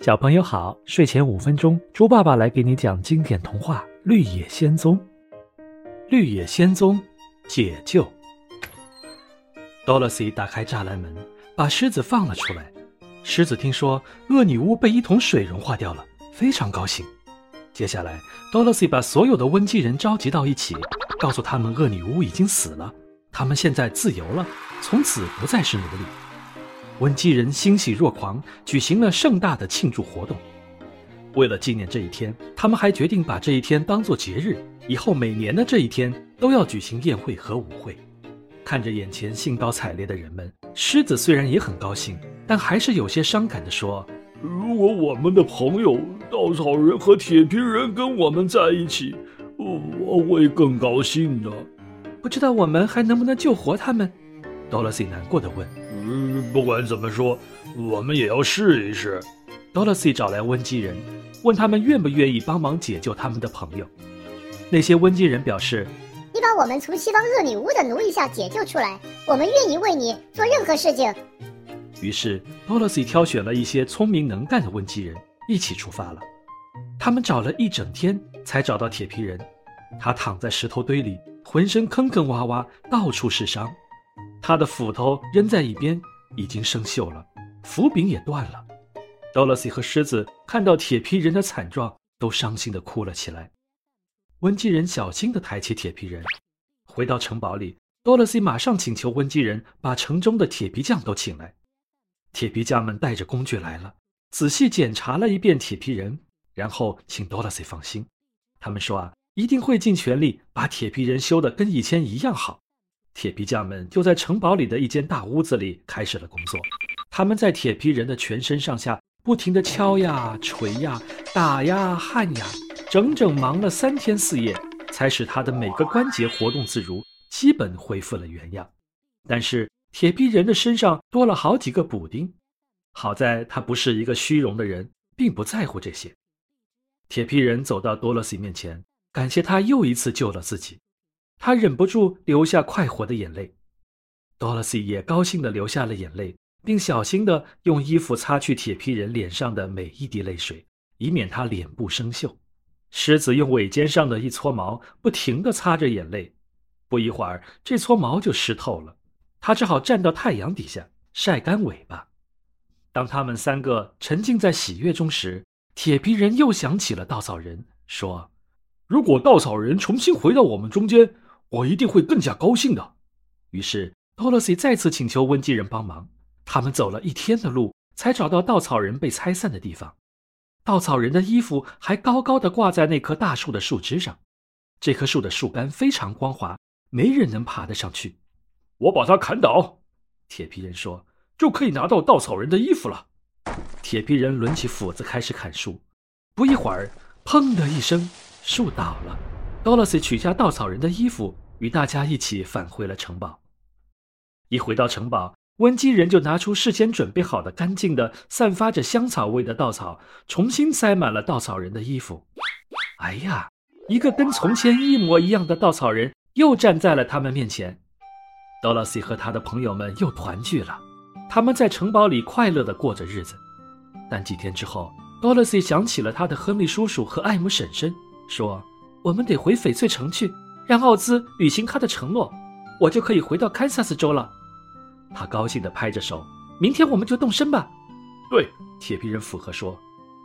小朋友好，睡前五分钟，猪爸爸来给你讲经典童话《绿野仙踪》。绿野仙踪，解救。Dorothy 打开栅栏门，把狮子放了出来。狮子听说恶女巫被一桶水融化掉了，非常高兴。接下来，Dorothy 把所有的温基人召集到一起，告诉他们恶女巫已经死了，他们现在自由了，从此不再是奴隶。温基人欣喜若狂，举行了盛大的庆祝活动。为了纪念这一天，他们还决定把这一天当作节日，以后每年的这一天都要举行宴会和舞会。看着眼前兴高采烈的人们，狮子虽然也很高兴，但还是有些伤感地说：“如果我们的朋友稻草人和铁皮人跟我们在一起，我会更高兴的。不知道我们还能不能救活他们？” Dorothy 难过的问。嗯，不管怎么说，我们也要试一试。Dorothy 找来温基人，问他们愿不愿意帮忙解救他们的朋友。那些温基人表示：“你把我们从西方恶女巫的奴役下解救出来，我们愿意为你做任何事情。”于是 Dorothy 挑选了一些聪明能干的温基人，一起出发了。他们找了一整天，才找到铁皮人。他躺在石头堆里，浑身坑坑洼洼，到处是伤。他的斧头扔在一边，已经生锈了，斧柄也断了。Dorothy 和狮子看到铁皮人的惨状，都伤心地哭了起来。温基人小心地抬起铁皮人，回到城堡里。Dorothy 马上请求温基人把城中的铁皮匠都请来。铁皮匠们带着工具来了，仔细检查了一遍铁皮人，然后请 Dorothy 放心。他们说啊，一定会尽全力把铁皮人修得跟以前一样好。铁皮匠们就在城堡里的一间大屋子里开始了工作。他们在铁皮人的全身上下不停地敲呀、锤呀、打呀、焊呀，整整忙了三天四夜，才使他的每个关节活动自如，基本恢复了原样。但是铁皮人的身上多了好几个补丁，好在他不是一个虚荣的人，并不在乎这些。铁皮人走到多萝西面前，感谢他又一次救了自己。他忍不住流下快活的眼泪，Dorothy 也高兴地流下了眼泪，并小心地用衣服擦去铁皮人脸上的每一滴泪水，以免他脸部生锈。狮子用尾尖上的一撮毛不停地擦着眼泪，不一会儿，这撮毛就湿透了，他只好站到太阳底下晒干尾巴。当他们三个沉浸在喜悦中时，铁皮人又想起了稻草人，说：“如果稻草人重新回到我们中间。”我一定会更加高兴的。于是托洛西再次请求温基人帮忙。他们走了一天的路，才找到稻草人被拆散的地方。稻草人的衣服还高高的挂在那棵大树的树枝上。这棵树的树干非常光滑，没人能爬得上去。我把它砍倒，铁皮人说，就可以拿到稻草人的衣服了。铁皮人抡起斧子开始砍树。不一会儿，砰的一声，树倒了。Dorothy 取下稻草人的衣服，与大家一起返回了城堡。一回到城堡，温基人就拿出事先准备好的干净的、散发着香草味的稻草，重新塞满了稻草人的衣服。哎呀，一个跟从前一模一样的稻草人又站在了他们面前。Dorothy 和他的朋友们又团聚了，他们在城堡里快乐地过着日子。但几天之后，Dorothy 想起了他的亨利叔叔和艾姆婶婶，说。我们得回翡翠城去，让奥兹履行他的承诺，我就可以回到堪萨斯州了。他高兴地拍着手，明天我们就动身吧。对，铁皮人附和说：“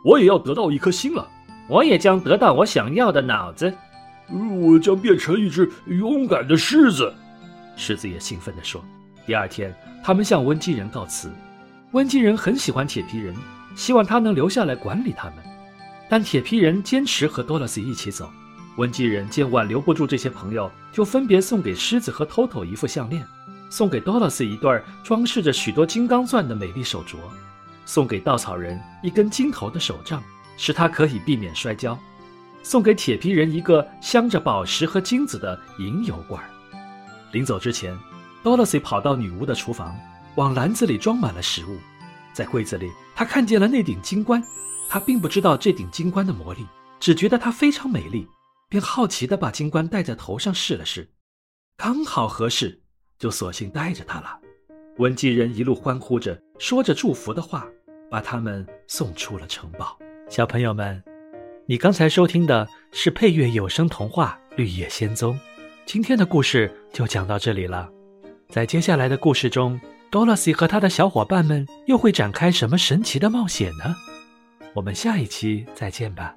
我也要得到一颗心了，我也将得到我想要的脑子，我将变成一只勇敢的狮子。”狮子也兴奋地说。第二天，他们向温基人告辞。温基人很喜欢铁皮人，希望他能留下来管理他们，但铁皮人坚持和多萝西一起走。温基人见挽留不住这些朋友，就分别送给狮子和 Toto 一副项链，送给 Dorothy 一对装饰着许多金刚钻的美丽手镯，送给稻草人一根金头的手杖，使他可以避免摔跤，送给铁皮人一个镶着宝石和金子的银油罐。临走之前，Dorothy 跑到女巫的厨房，往篮子里装满了食物。在柜子里，他看见了那顶金冠，他并不知道这顶金冠的魔力，只觉得它非常美丽。便好奇地把金冠戴在头上试了试，刚好合适，就索性戴着它了。温基人一路欢呼着，说着祝福的话，把他们送出了城堡。小朋友们，你刚才收听的是配乐有声童话《绿野仙踪》，今天的故事就讲到这里了。在接下来的故事中，Dorothy 和他的小伙伴们又会展开什么神奇的冒险呢？我们下一期再见吧。